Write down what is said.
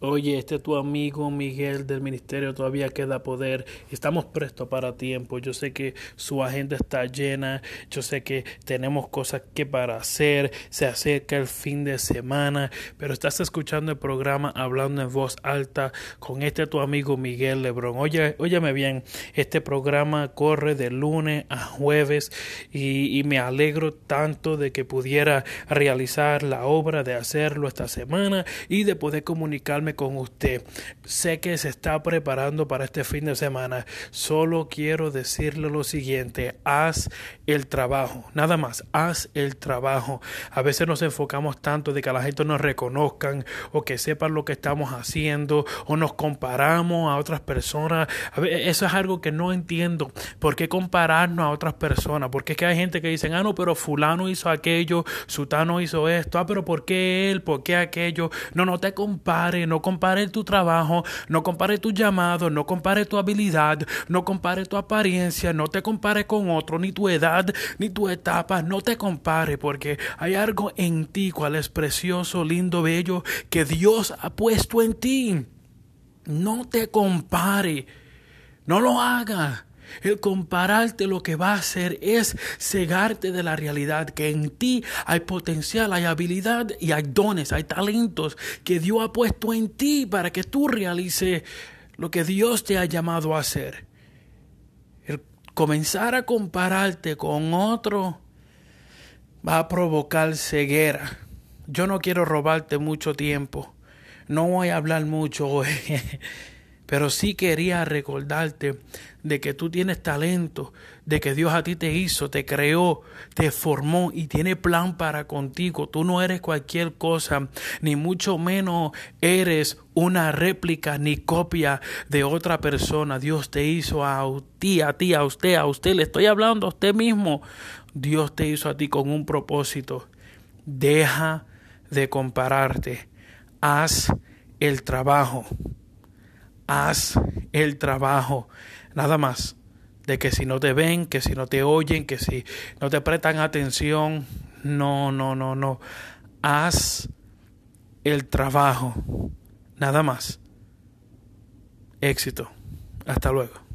Oye, este es tu amigo Miguel del Ministerio Todavía Queda Poder. Estamos prestos para tiempo. Yo sé que su agenda está llena. Yo sé que tenemos cosas que para hacer. Se acerca el fin de semana. Pero estás escuchando el programa hablando en voz alta con este tu amigo Miguel Lebrón. Oye, óyeme bien. Este programa corre de lunes a jueves y, y me alegro tanto de que pudiera realizar la obra de hacerlo esta semana y de poder comunicarme con usted. Sé que se está preparando para este fin de semana. Solo quiero decirle lo siguiente, haz el trabajo, nada más, haz el trabajo. A veces nos enfocamos tanto de que la gente nos reconozcan o que sepan lo que estamos haciendo o nos comparamos a otras personas. eso es algo que no entiendo. ¿Por qué compararnos a otras personas? Porque es que hay gente que dice, ah, no, pero fulano hizo aquello, sutano hizo esto, ah, pero ¿por qué él? ¿Por qué aquello? No, no te compares, no no compare tu trabajo, no compare tu llamado, no compare tu habilidad, no compare tu apariencia, no te compare con otro, ni tu edad, ni tu etapa, no te compare porque hay algo en ti, cual es precioso, lindo, bello, que Dios ha puesto en ti. No te compare, no lo haga. El compararte lo que va a hacer es cegarte de la realidad que en ti hay potencial, hay habilidad y hay dones, hay talentos que Dios ha puesto en ti para que tú realices lo que Dios te ha llamado a hacer. El comenzar a compararte con otro va a provocar ceguera. Yo no quiero robarte mucho tiempo. No voy a hablar mucho hoy. Pero sí quería recordarte de que tú tienes talento, de que Dios a ti te hizo, te creó, te formó y tiene plan para contigo. Tú no eres cualquier cosa, ni mucho menos eres una réplica ni copia de otra persona. Dios te hizo a ti, a ti, a usted, a usted. Le estoy hablando a usted mismo. Dios te hizo a ti con un propósito. Deja de compararte. Haz el trabajo haz el trabajo. Nada más. De que si no te ven, que si no te oyen, que si no te prestan atención. No, no, no, no. Haz el trabajo. Nada más. Éxito. Hasta luego.